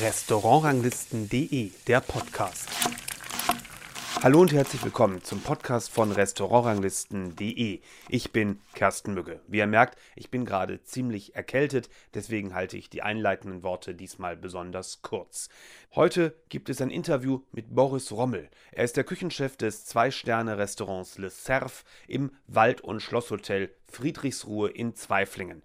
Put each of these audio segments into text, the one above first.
Restaurantranglisten.de, der Podcast. Hallo und herzlich willkommen zum Podcast von Restaurantranglisten.de. Ich bin Kersten Mügge. Wie ihr merkt, ich bin gerade ziemlich erkältet, deswegen halte ich die einleitenden Worte diesmal besonders kurz. Heute gibt es ein Interview mit Boris Rommel. Er ist der Küchenchef des Zwei-Sterne-Restaurants Le Cerf im Wald- und Schlosshotel Friedrichsruhe in Zweiflingen.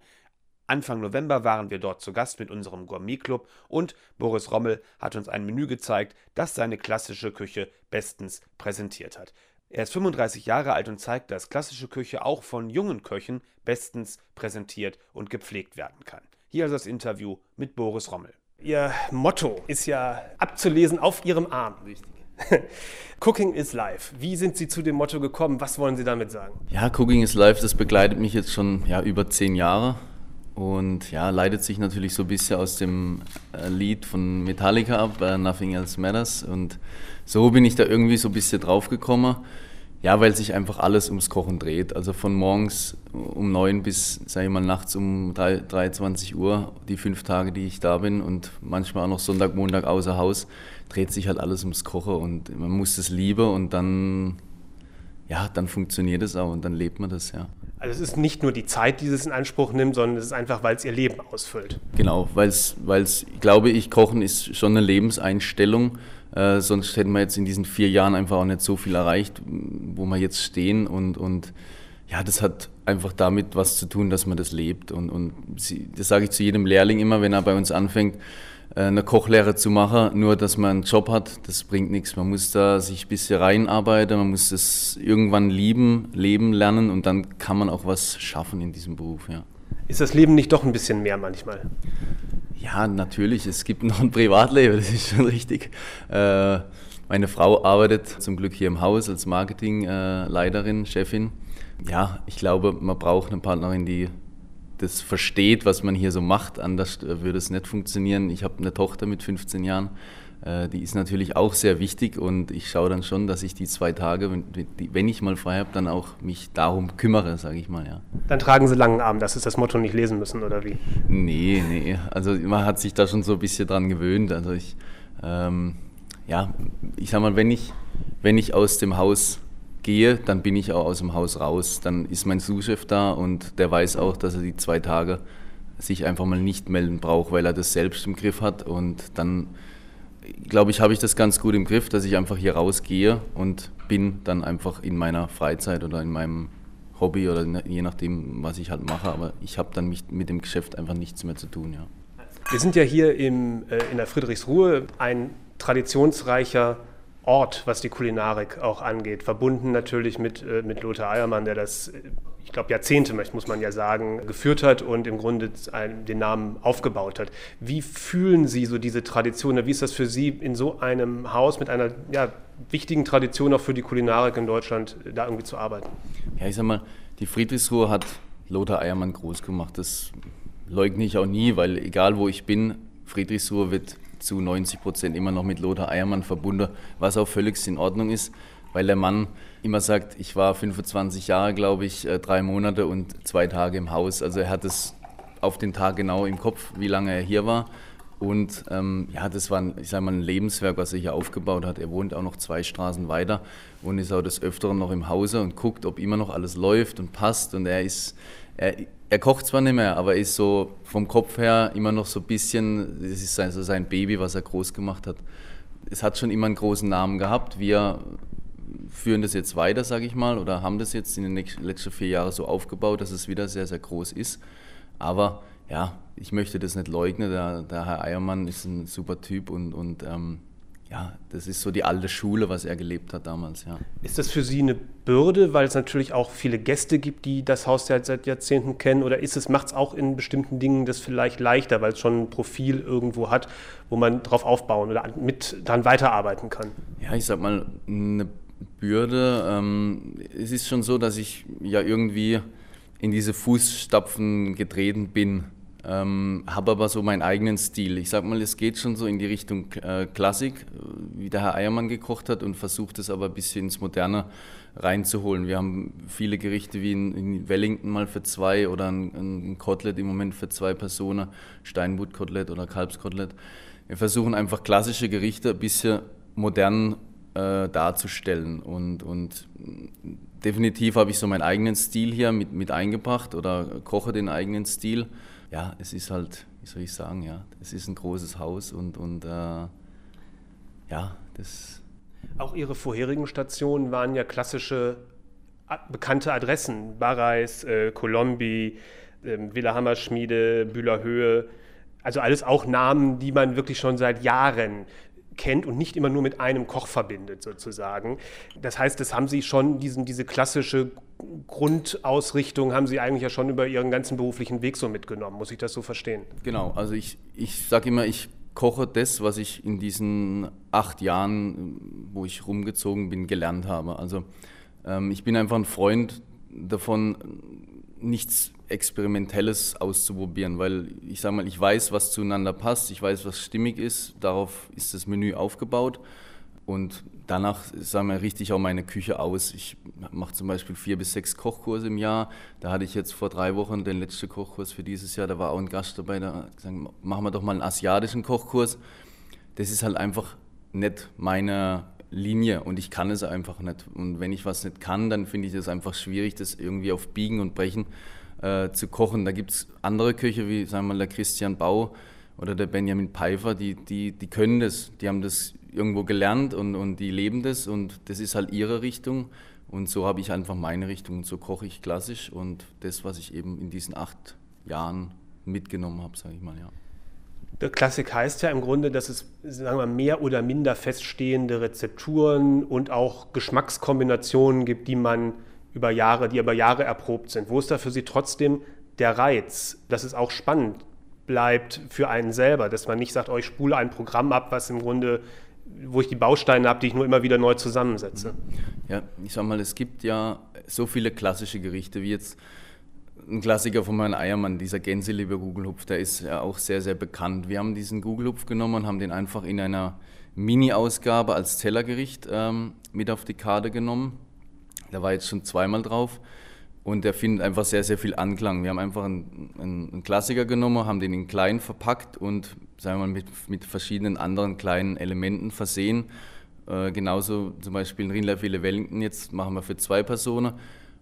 Anfang November waren wir dort zu Gast mit unserem Gourmet-Club und Boris Rommel hat uns ein Menü gezeigt, das seine klassische Küche bestens präsentiert hat. Er ist 35 Jahre alt und zeigt, dass klassische Küche auch von jungen Köchen bestens präsentiert und gepflegt werden kann. Hier ist das Interview mit Boris Rommel. Ihr Motto ist ja abzulesen auf Ihrem Arm. Richtig. Cooking is Life. Wie sind Sie zu dem Motto gekommen? Was wollen Sie damit sagen? Ja, Cooking is Life, das begleitet mich jetzt schon ja, über zehn Jahre. Und ja, leitet sich natürlich so ein bisschen aus dem äh, Lied von Metallica ab, uh, Nothing Else Matters. Und so bin ich da irgendwie so ein bisschen drauf gekommen. Ja, weil sich einfach alles ums Kochen dreht. Also von morgens um neun bis, sage ich mal, nachts um 3, 23 Uhr, die fünf Tage, die ich da bin und manchmal auch noch Sonntag, Montag außer Haus, dreht sich halt alles ums Kochen und man muss es lieben und dann, ja, dann funktioniert es auch und dann lebt man das, ja. Also es ist nicht nur die Zeit, die es in Anspruch nimmt, sondern es ist einfach, weil es ihr Leben ausfüllt. Genau, weil es, glaube ich, Kochen ist schon eine Lebenseinstellung. Äh, sonst hätten wir jetzt in diesen vier Jahren einfach auch nicht so viel erreicht, wo wir jetzt stehen. Und, und ja, das hat einfach damit was zu tun, dass man das lebt. Und, und das sage ich zu jedem Lehrling immer, wenn er bei uns anfängt eine Kochlehre zu machen, nur dass man einen Job hat, das bringt nichts. Man muss da sich ein bisschen reinarbeiten, man muss es irgendwann lieben, leben lernen und dann kann man auch was schaffen in diesem Beruf. Ja. Ist das Leben nicht doch ein bisschen mehr manchmal? Ja, natürlich. Es gibt noch ein Privatleben, das ist schon richtig. Äh, meine Frau arbeitet zum Glück hier im Haus als Marketingleiterin, Chefin. Ja, ich glaube, man braucht eine Partnerin, die das versteht, was man hier so macht. Anders äh, würde es nicht funktionieren. Ich habe eine Tochter mit 15 Jahren. Äh, die ist natürlich auch sehr wichtig und ich schaue dann schon, dass ich die zwei Tage, wenn ich mal frei habe, dann auch mich darum kümmere, sage ich mal, ja. Dann tragen Sie langen Arm, das ist das Motto, nicht lesen müssen, oder wie? Nee, nee. Also man hat sich da schon so ein bisschen dran gewöhnt. Also ich, ähm, ja, ich sag mal, wenn ich, wenn ich aus dem Haus gehe, dann bin ich auch aus dem Haus raus. Dann ist mein Sous-Chef da und der weiß auch, dass er die zwei Tage sich einfach mal nicht melden braucht, weil er das selbst im Griff hat. Und dann, glaube ich, habe ich das ganz gut im Griff, dass ich einfach hier rausgehe und bin dann einfach in meiner Freizeit oder in meinem Hobby oder je nachdem, was ich halt mache. Aber ich habe dann mich mit dem Geschäft einfach nichts mehr zu tun. Ja. Wir sind ja hier im, äh, in der Friedrichsruhe ein traditionsreicher Ort, was die Kulinarik auch angeht. Verbunden natürlich mit, äh, mit Lothar Eiermann, der das, äh, ich glaube, Jahrzehnte, muss man ja sagen, geführt hat und im Grunde den Namen aufgebaut hat. Wie fühlen Sie so diese Tradition? Wie ist das für Sie in so einem Haus mit einer ja, wichtigen Tradition auch für die Kulinarik in Deutschland, da irgendwie zu arbeiten? Ja, ich sag mal, die Friedrichsruhe hat Lothar Eiermann groß gemacht. Das leugne ich auch nie, weil egal wo ich bin, Friedrichsruhe wird zu 90 Prozent immer noch mit Lothar Eiermann verbunden, was auch völlig in Ordnung ist, weil der Mann immer sagt, ich war 25 Jahre, glaube ich, äh, drei Monate und zwei Tage im Haus. Also er hat es auf den Tag genau im Kopf, wie lange er hier war. Und ähm, ja, das war, ich sage mal, ein Lebenswerk, was er hier aufgebaut hat. Er wohnt auch noch zwei Straßen weiter und ist auch des Öfteren noch im Hause und guckt, ob immer noch alles läuft und passt. Und er ist, er, er kocht zwar nicht mehr, aber ist so vom Kopf her immer noch so ein bisschen, das ist also sein Baby, was er groß gemacht hat. Es hat schon immer einen großen Namen gehabt. Wir führen das jetzt weiter, sage ich mal, oder haben das jetzt in den letzten vier Jahren so aufgebaut, dass es wieder sehr, sehr groß ist. Aber ja, ich möchte das nicht leugnen. Der, der Herr Eiermann ist ein super Typ und, und ähm, ja, das ist so die alte Schule, was er gelebt hat damals, ja. Ist das für Sie eine Bürde, weil es natürlich auch viele Gäste gibt, die das Haus ja seit Jahrzehnten kennen? Oder ist es, macht es auch in bestimmten Dingen das vielleicht leichter, weil es schon ein Profil irgendwo hat, wo man drauf aufbauen oder mit dran weiterarbeiten kann? Ja, ich sag mal, eine Bürde. Ähm, es ist schon so, dass ich ja irgendwie in diese Fußstapfen getreten bin, Ähm, habe aber so meinen eigenen Stil. Ich sag mal, es geht schon so in die Richtung äh, Klassik, wie der Herr Eiermann gekocht hat und versucht es aber ein bisschen ins Moderne reinzuholen. Wir haben viele Gerichte wie in, in Wellington mal für zwei oder ein, ein Kotelett im Moment für zwei Personen, Steinbutt-Kotelett oder Kalbskotelett. Wir versuchen einfach klassische Gerichte ein bisschen modern äh, darzustellen und, und definitiv habe ich so meinen eigenen Stil hier mit, mit eingebracht oder koche den eigenen Stil. Ja, es ist halt, wie soll ich sagen, ja, es ist ein großes Haus und, und äh, ja, das. Auch Ihre vorherigen Stationen waren ja klassische bekannte Adressen. Barreis, äh, Colombi, äh, Villa Hammerschmiede, Bühlerhöhe. Also alles auch Namen, die man wirklich schon seit Jahren kennt und nicht immer nur mit einem Koch verbindet, sozusagen. Das heißt, das haben Sie schon, diesen, diese klassische Grundausrichtung haben Sie eigentlich ja schon über Ihren ganzen beruflichen Weg so mitgenommen. Muss ich das so verstehen? Genau, also ich, ich sage immer, ich koche das, was ich in diesen acht Jahren, wo ich rumgezogen bin, gelernt habe. Also ähm, ich bin einfach ein Freund davon, nichts Experimentelles auszuprobieren, weil ich sage mal, ich weiß, was zueinander passt, ich weiß, was stimmig ist, darauf ist das Menü aufgebaut und danach sagen wir, richte ich auch meine Küche aus. Ich mache zum Beispiel vier bis sechs Kochkurse im Jahr. Da hatte ich jetzt vor drei Wochen den letzten Kochkurs für dieses Jahr. Da war auch ein Gast dabei, da hat gesagt, machen wir doch mal einen asiatischen Kochkurs. Das ist halt einfach nicht meine Linie und ich kann es einfach nicht. Und wenn ich was nicht kann, dann finde ich es einfach schwierig, das irgendwie auf Biegen und Brechen äh, zu kochen. Da gibt es andere Köche, wie sagen wir mal der Christian Bau oder der Benjamin Pfeiffer, die, die, die können das. Die haben das irgendwo gelernt und, und die leben das und das ist halt ihre Richtung. Und so habe ich einfach meine Richtung und so koche ich klassisch und das, was ich eben in diesen acht Jahren mitgenommen habe, sage ich mal, ja. Der Klassik heißt ja im Grunde, dass es sagen wir, mehr oder minder feststehende Rezepturen und auch Geschmackskombinationen gibt, die man über Jahre, die über Jahre erprobt sind. Wo ist da für Sie trotzdem der Reiz, dass es auch spannend bleibt für einen selber, dass man nicht sagt, oh, ich spule ein Programm ab, was im Grunde wo ich die Bausteine habe, die ich nur immer wieder neu zusammensetze. Ja, ich sag mal, es gibt ja so viele klassische Gerichte, wie jetzt ein Klassiker von meinem Eiermann, dieser Gänseleber Gugelhupf, der ist ja auch sehr, sehr bekannt. Wir haben diesen Gugelhupf genommen und haben den einfach in einer Mini-Ausgabe als Tellergericht ähm, mit auf die Karte genommen. Da war jetzt schon zweimal drauf und der findet einfach sehr, sehr viel Anklang. Wir haben einfach einen, einen Klassiker genommen, haben den in klein verpackt und sagen wir mal, mit, mit verschiedenen anderen kleinen Elementen versehen. Äh, genauso zum Beispiel ein Rindlerfilet Wellington, jetzt machen wir für zwei Personen.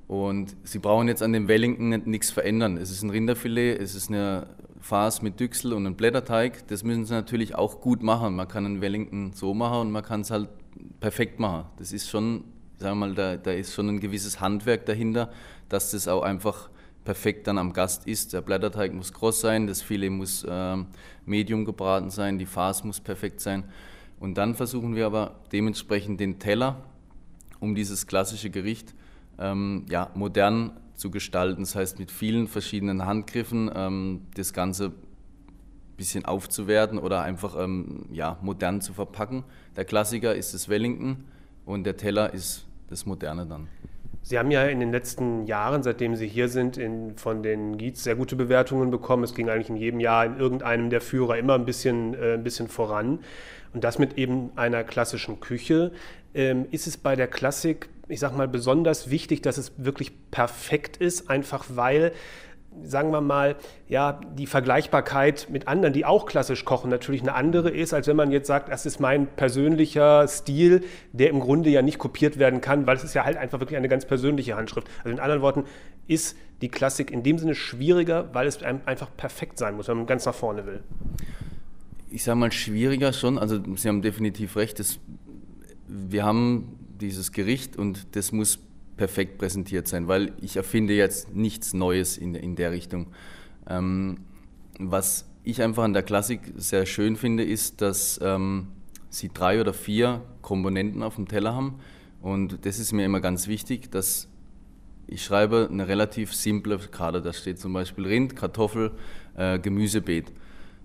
Und Sie brauchen jetzt an dem Wellington nichts verändern. Es ist ein Rinderfilet, es ist eine Farce mit Düchsel und ein Blätterteig. Das müssen Sie natürlich auch gut machen. Man kann einen Wellington so machen und man kann es halt perfekt machen. Das ist schon, sagen wir mal, da, da ist schon ein gewisses Handwerk dahinter dass das auch einfach perfekt dann am Gast ist. Der Blätterteig muss kross sein, das Filet muss äh, medium gebraten sein, die Farce muss perfekt sein. Und dann versuchen wir aber dementsprechend den Teller, um dieses klassische Gericht ähm, ja, modern zu gestalten. Das heißt, mit vielen verschiedenen Handgriffen ähm, das Ganze ein bisschen aufzuwerten oder einfach ähm, ja, modern zu verpacken. Der Klassiker ist das Wellington und der Teller ist das Moderne dann. Sie haben ja in den letzten Jahren, seitdem Sie hier sind, in, von den Giets sehr gute Bewertungen bekommen. Es ging eigentlich in jedem Jahr in irgendeinem der Führer immer ein bisschen, äh, ein bisschen voran. Und das mit eben einer klassischen Küche. Ähm, ist es bei der Klassik, ich sag mal, besonders wichtig, dass es wirklich perfekt ist, einfach weil sagen wir mal, ja, die Vergleichbarkeit mit anderen, die auch klassisch kochen, natürlich eine andere ist, als wenn man jetzt sagt, das ist mein persönlicher Stil, der im Grunde ja nicht kopiert werden kann, weil es ist ja halt einfach wirklich eine ganz persönliche Handschrift. Also in anderen Worten ist die Klassik in dem Sinne schwieriger, weil es einfach perfekt sein muss, wenn man ganz nach vorne will. Ich sage mal schwieriger schon, also Sie haben definitiv recht, das, wir haben dieses Gericht und das muss perfekt präsentiert sein, weil ich erfinde jetzt nichts Neues in, in der Richtung. Ähm, was ich einfach an der Klassik sehr schön finde, ist, dass ähm, sie drei oder vier Komponenten auf dem Teller haben. Und das ist mir immer ganz wichtig, dass ich schreibe eine relativ simple Karte. Da steht zum Beispiel Rind, Kartoffel, äh, Gemüsebeet.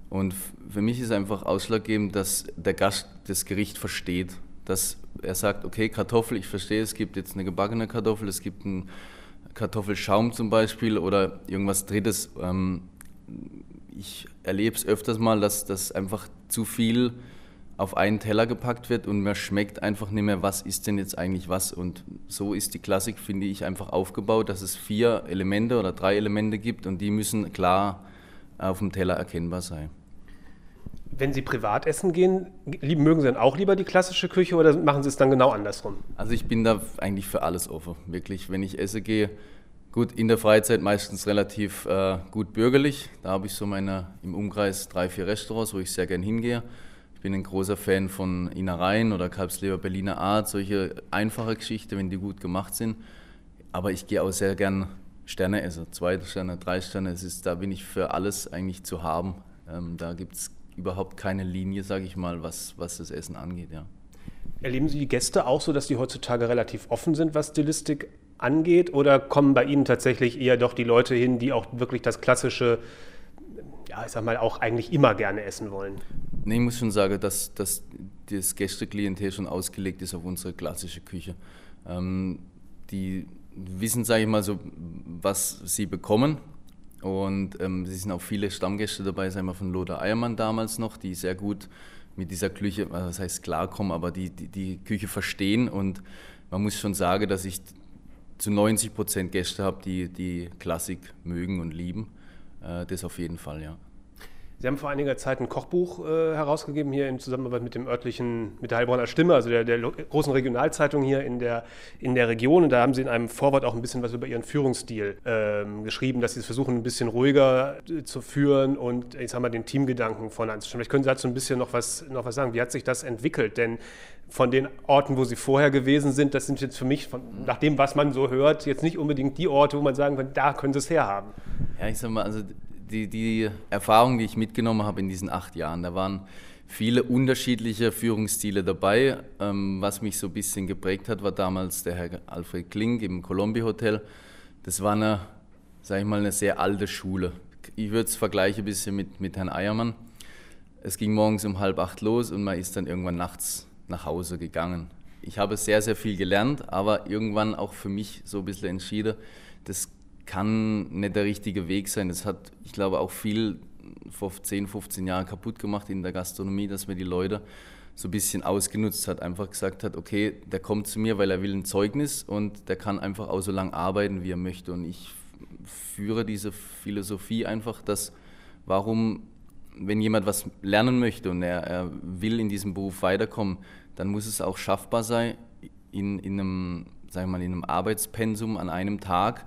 Und für mich ist einfach ausschlaggebend, dass der Gast das Gericht versteht dass er sagt, okay, Kartoffel, ich verstehe, es gibt jetzt eine gebackene Kartoffel, es gibt einen Kartoffelschaum zum Beispiel oder irgendwas Drittes. Ähm, ich erlebe es öfters mal, dass das einfach zu viel auf einen Teller gepackt wird und mir schmeckt einfach nicht mehr, was ist denn jetzt eigentlich was. Und so ist die Klassik, finde ich, einfach aufgebaut, dass es vier Elemente oder drei Elemente gibt und die müssen klar auf dem Teller erkennbar sein. Wenn Sie privat essen gehen, mögen Sie dann auch lieber die klassische Küche oder machen Sie es dann genau andersrum? Also ich bin da eigentlich für alles offen. Wirklich, wenn ich esse gehe, gut, in der Freizeit meistens relativ äh, gut bürgerlich. Da habe ich so meine im Umkreis drei, vier Restaurants, wo ich sehr gern hingehe. Ich bin ein großer Fan von Innereien oder Kalbsleber Berliner Art, solche einfache Geschichten, wenn die gut gemacht sind. Aber ich gehe auch sehr gern Sterne essen, zwei Sterne, drei Sterne. Es ist, da bin ich für alles eigentlich zu haben. Ähm, da gibt es überhaupt keine Linie, sage ich mal, was, was das Essen angeht. Ja. Erleben Sie die Gäste auch so, dass die heutzutage relativ offen sind, was Stilistik angeht? Oder kommen bei Ihnen tatsächlich eher doch die Leute hin, die auch wirklich das klassische, ja, ich sag mal, auch eigentlich immer gerne essen wollen? Nee, ich muss schon sagen, dass, dass das Gästeklientel schon ausgelegt ist auf unsere klassische Küche. Ähm, die wissen, sage ich mal, so, was sie bekommen und ähm, es sind auch viele Stammgäste dabei, sagen wir von Lothar Eiermann damals noch, die sehr gut mit dieser Küche, was heißt klarkommen, aber die, die, die Küche verstehen. Und man muss schon sagen, dass ich zu 90 Prozent Gäste habe, die die Klassik mögen und lieben. Äh, das auf jeden Fall, ja. Sie haben vor einiger Zeit ein Kochbuch äh, herausgegeben, hier in Zusammenarbeit mit dem örtlichen, mit der Heilbronner Stimme, also der, der großen Regionalzeitung hier in der, in der Region. Und da haben Sie in einem Vorwort auch ein bisschen was über Ihren Führungsstil ähm, geschrieben, dass Sie es versuchen, ein bisschen ruhiger äh, zu führen und ich sag mal, den Teamgedanken vorne anzustellen. Vielleicht können Sie dazu ein bisschen noch was, noch was sagen. Wie hat sich das entwickelt? Denn von den Orten, wo Sie vorher gewesen sind, das sind jetzt für mich, von, nach dem, was man so hört, jetzt nicht unbedingt die Orte, wo man sagen kann, da können Sie es herhaben. Ja, ich sag mal, also die, die Erfahrung, die ich mitgenommen habe in diesen acht Jahren, da waren viele unterschiedliche Führungsstile dabei. Ähm, was mich so ein bisschen geprägt hat, war damals der Herr Alfred Klink im Colombi Hotel. Das war eine, sag ich mal, eine sehr alte Schule. Ich würde es vergleichen ein bisschen mit, mit Herrn Eiermann. Es ging morgens um halb acht los und man ist dann irgendwann nachts nach Hause gegangen. Ich habe sehr, sehr viel gelernt, aber irgendwann auch für mich so ein bisschen entschieden, das kann nicht der richtige Weg sein. Das hat, ich glaube, auch viel vor 10, 15 Jahren kaputt gemacht in der Gastronomie, dass man die Leute so ein bisschen ausgenutzt hat, einfach gesagt hat, okay, der kommt zu mir, weil er will ein Zeugnis und der kann einfach auch so lange arbeiten, wie er möchte. Und ich führe diese Philosophie einfach, dass warum, wenn jemand was lernen möchte und er, er will in diesem Beruf weiterkommen, dann muss es auch schaffbar sein, in, in einem, wir mal, in einem Arbeitspensum an einem Tag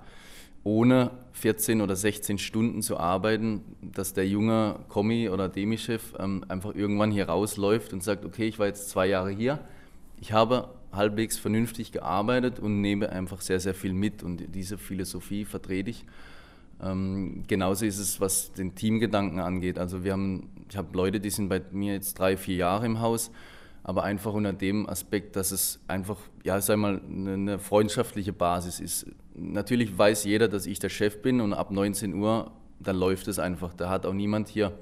ohne 14 oder 16 Stunden zu arbeiten, dass der junge Kommi oder Demi-Chef ähm, einfach irgendwann hier rausläuft und sagt, okay, ich war jetzt zwei Jahre hier, ich habe halbwegs vernünftig gearbeitet und nehme einfach sehr, sehr viel mit und diese Philosophie vertrete ich. Ähm, genauso ist es, was den Teamgedanken angeht. Also wir haben, ich habe Leute, die sind bei mir jetzt drei, vier Jahre im Haus, aber einfach unter dem Aspekt, dass es einfach, ja, sag mal, eine freundschaftliche Basis ist natürlich weiß jeder, dass ich der Chef bin und ab 19 Uhr, dann läuft es einfach. Da hat auch niemand hier,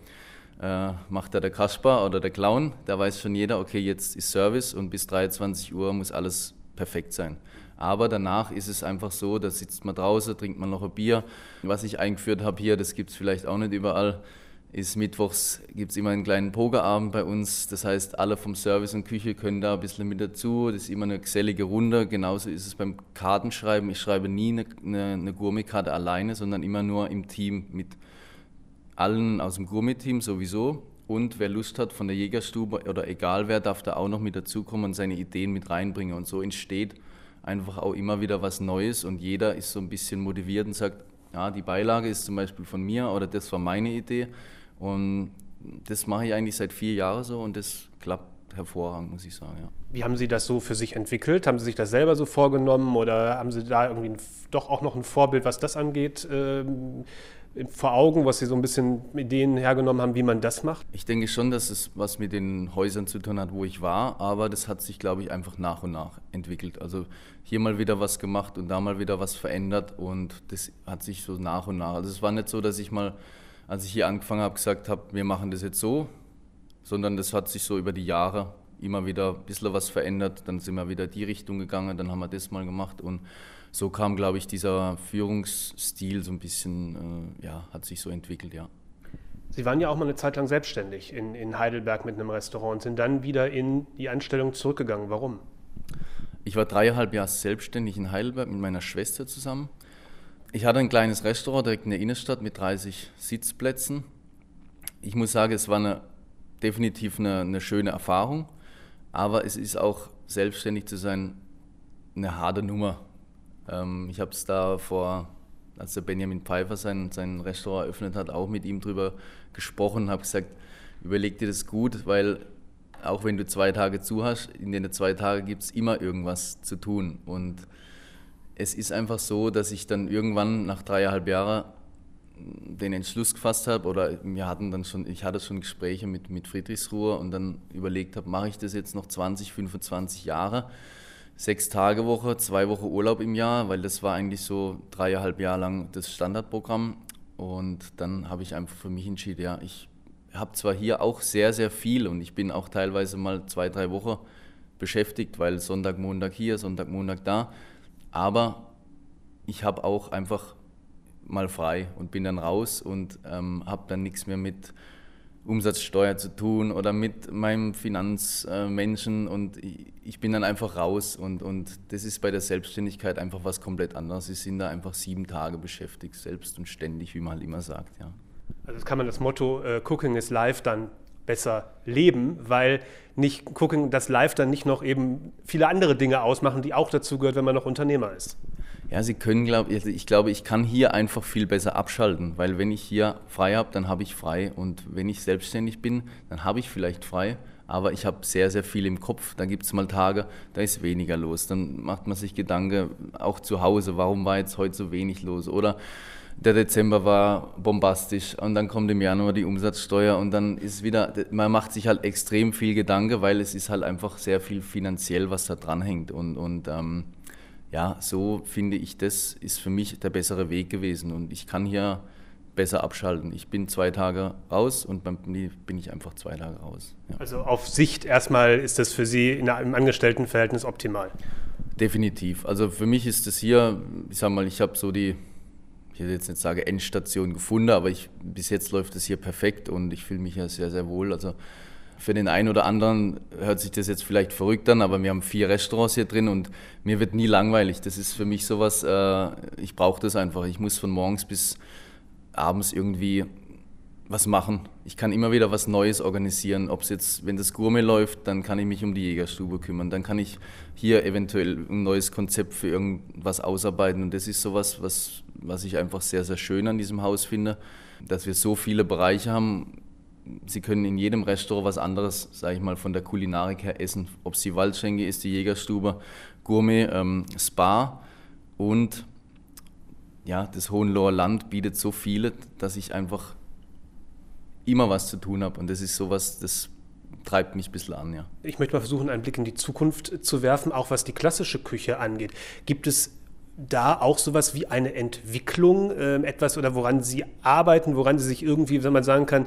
äh, macht da der Kasper oder der Clown, da weiß schon jeder, okay, jetzt ist Service und bis 23 Uhr muss alles perfekt sein. Aber danach ist es einfach so, da sitzt man draußen, trinkt man noch ein Bier. Was ich eingeführt habe hier, das gibt es vielleicht auch nicht überall ist mittwochs gibt es immer einen kleinen Pokerabend bei uns. Das heißt, alle vom Service und Küche können da ein bisschen mit dazu. Das ist immer eine gesellige Runde. Genauso ist es beim Kartenschreiben. Ich schreibe nie eine, eine, eine Gourmet-Karte alleine, sondern immer nur im Team mit allen aus dem Gourmet-Team sowieso. Und wer Lust hat von der Jägerstube oder egal wer, darf da auch noch mit dazukommen und seine Ideen mit reinbringen. Und so entsteht einfach auch immer wieder was Neues und jeder ist so ein bisschen motiviert und sagt, ja, die Beilage ist zum Beispiel von mir oder das war meine Idee. Und das mache ich eigentlich seit vier Jahren so und das klappt hervorragend, muss ich sagen. Ja. Wie haben Sie das so für sich entwickelt? Haben Sie sich das selber so vorgenommen oder haben Sie da irgendwie ein, doch auch noch ein Vorbild, was das angeht, ähm, vor Augen, was Sie so ein bisschen Ideen hergenommen haben, wie man das macht? Ich denke schon, dass es was mit den Häusern zu tun hat, wo ich war, aber das hat sich, glaube ich, einfach nach und nach entwickelt. Also hier mal wieder was gemacht und da mal wieder was verändert und das hat sich so nach und nach. Also es war nicht so, dass ich mal als ich hier angefangen habe, gesagt habe, wir machen das jetzt so, sondern das hat sich so über die Jahre immer wieder ein bisschen was verändert. Dann sind wir wieder die Richtung gegangen, dann haben wir das mal gemacht und so kam, glaube ich, dieser Führungsstil so ein bisschen, äh, ja, hat sich so entwickelt, ja. Sie waren ja auch mal eine Zeit lang selbstständig in, in Heidelberg mit einem Restaurant und sind dann wieder in die Anstellung zurückgegangen. Warum? Ich war dreieinhalb Jahre selbstständig in Heidelberg mit meiner Schwester zusammen. Ich hatte ein kleines Restaurant direkt in der Innenstadt mit 30 Sitzplätzen. Ich muss sagen, es war eine, definitiv eine, eine schöne Erfahrung, aber es ist auch selbstständig zu sein eine harte Nummer. Ähm, ich habe es da vor als der Benjamin Pfeiffer sein, sein Restaurant eröffnet hat, auch mit ihm drüber gesprochen, habe gesagt, überleg dir das gut, weil auch wenn du zwei Tage zu hast, in den zwei Tagen gibt es immer irgendwas zu tun. Und es ist einfach so, dass ich dann irgendwann nach dreieinhalb Jahren den Entschluss gefasst habe oder wir hatten dann schon, ich hatte schon Gespräche mit, mit Friedrichsruhe und dann überlegt habe, mache ich das jetzt noch 20, 25 Jahre? sechs Tage Woche, zwei Wochen Urlaub im Jahr, weil das war eigentlich so dreieinhalb Jahre lang das Standardprogramm. Und dann habe ich einfach für mich entschieden, ja, ich habe zwar hier auch sehr, sehr viel und ich bin auch teilweise mal zwei, drei Wochen beschäftigt, weil Sonntag, Montag hier, Sonntag, Montag da, aber ich habe auch einfach mal frei und bin dann raus und ähm, habe dann nichts mehr mit Umsatzsteuer zu tun oder mit meinem Finanzmenschen und ich bin dann einfach raus und, und das ist bei der Selbstständigkeit einfach was komplett anderes. Sie sind da einfach sieben Tage beschäftigt, selbst und ständig, wie man halt immer sagt. Ja. Also das kann man das Motto äh, Cooking is Life dann besser leben, weil nicht Cooking das Life dann nicht noch eben viele andere Dinge ausmachen, die auch dazu gehört, wenn man noch Unternehmer ist. Ja, Sie können, glaub, ich glaube, ich kann hier einfach viel besser abschalten, weil wenn ich hier frei habe, dann habe ich frei und wenn ich selbstständig bin, dann habe ich vielleicht frei, aber ich habe sehr, sehr viel im Kopf. Da gibt es mal Tage, da ist weniger los. Dann macht man sich Gedanken, auch zu Hause, warum war jetzt heute so wenig los? Oder der Dezember war bombastisch und dann kommt im Januar die Umsatzsteuer und dann ist wieder, man macht sich halt extrem viel Gedanken, weil es ist halt einfach sehr viel finanziell, was da dranhängt und, und ähm, ja, so finde ich, das ist für mich der bessere Weg gewesen und ich kann hier besser abschalten. Ich bin zwei Tage raus und beim bin ich einfach zwei Tage raus. Ja. Also auf Sicht erstmal ist das für Sie in einem Angestelltenverhältnis optimal? Definitiv. Also für mich ist das hier, ich sag mal, ich habe so die, ich will jetzt nicht sagen Endstation gefunden, aber ich, bis jetzt läuft es hier perfekt und ich fühle mich ja sehr, sehr wohl. Also für den einen oder anderen hört sich das jetzt vielleicht verrückt an, aber wir haben vier Restaurants hier drin und mir wird nie langweilig. Das ist für mich sowas, äh, ich brauche das einfach. Ich muss von morgens bis abends irgendwie was machen. Ich kann immer wieder was Neues organisieren. Ob es jetzt, wenn das Gourmet läuft, dann kann ich mich um die Jägerstube kümmern. Dann kann ich hier eventuell ein neues Konzept für irgendwas ausarbeiten. Und das ist sowas, was, was ich einfach sehr, sehr schön an diesem Haus finde, dass wir so viele Bereiche haben Sie können in jedem Restaurant was anderes, sage ich mal, von der Kulinarik her essen. Ob es die Waldschenke ist, die Jägerstube, Gourmet, ähm, Spa und ja, das Hohenloher Land bietet so viele, dass ich einfach immer was zu tun habe. Und das ist sowas, das treibt mich ein bisschen an, ja. Ich möchte mal versuchen, einen Blick in die Zukunft zu werfen, auch was die klassische Küche angeht. Gibt es da auch sowas wie eine Entwicklung, äh, etwas oder woran Sie arbeiten, woran Sie sich irgendwie, wenn man sagen kann,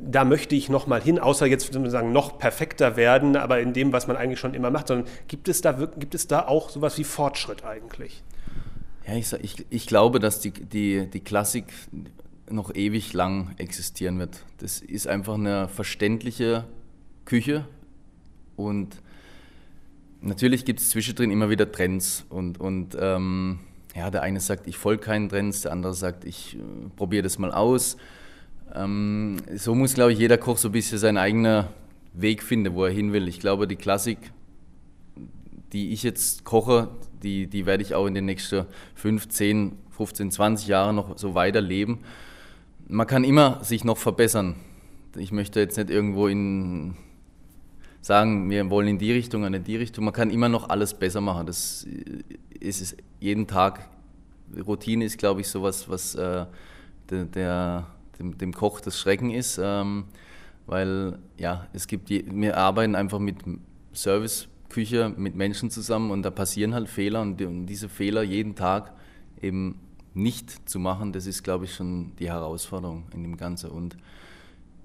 da möchte ich noch mal hin, außer jetzt wenn man sagen noch perfekter werden, aber in dem, was man eigentlich schon immer macht, sondern gibt es da gibt es da auch sowas wie Fortschritt eigentlich? Ja, ich, ich, ich glaube, dass die, die, die Klassik noch ewig lang existieren wird. Das ist einfach eine verständliche Küche und Natürlich gibt es zwischendrin immer wieder Trends und, und ähm, ja, der eine sagt, ich folge keinen Trends, der andere sagt, ich äh, probiere das mal aus. Ähm, so muss, glaube ich, jeder Koch so ein bisschen seinen eigenen Weg finden, wo er hin will. Ich glaube, die Klassik, die ich jetzt koche, die, die werde ich auch in den nächsten 5, 10, 15, 20 Jahren noch so weiterleben. Man kann immer sich noch verbessern. Ich möchte jetzt nicht irgendwo in sagen, wir wollen in die Richtung in die Richtung. Man kann immer noch alles besser machen. Das ist es jeden Tag. Routine ist, glaube ich, sowas, was äh, der, der dem, dem, Koch das Schrecken ist, ähm, weil ja, es gibt, wir arbeiten einfach mit Serviceküche, mit Menschen zusammen und da passieren halt Fehler und, und diese Fehler jeden Tag eben nicht zu machen, das ist, glaube ich, schon die Herausforderung in dem Ganzen. Und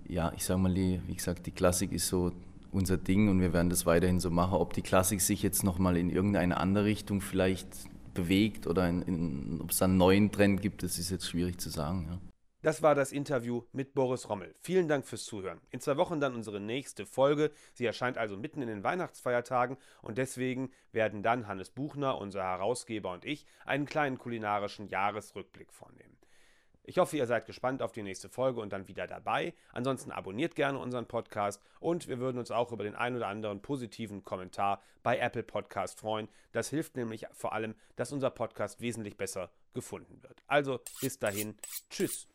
ja, ich sage mal, wie gesagt, die Klassik ist so unser Ding und wir werden das weiterhin so machen. Ob die Klassik sich jetzt nochmal in irgendeine andere Richtung vielleicht bewegt oder in, in, ob es einen neuen Trend gibt, das ist jetzt schwierig zu sagen. Ja. Das war das Interview mit Boris Rommel. Vielen Dank fürs Zuhören. In zwei Wochen dann unsere nächste Folge. Sie erscheint also mitten in den Weihnachtsfeiertagen und deswegen werden dann Hannes Buchner, unser Herausgeber und ich einen kleinen kulinarischen Jahresrückblick vornehmen. Ich hoffe, ihr seid gespannt auf die nächste Folge und dann wieder dabei. Ansonsten abonniert gerne unseren Podcast und wir würden uns auch über den ein oder anderen positiven Kommentar bei Apple Podcast freuen. Das hilft nämlich vor allem, dass unser Podcast wesentlich besser gefunden wird. Also bis dahin, tschüss.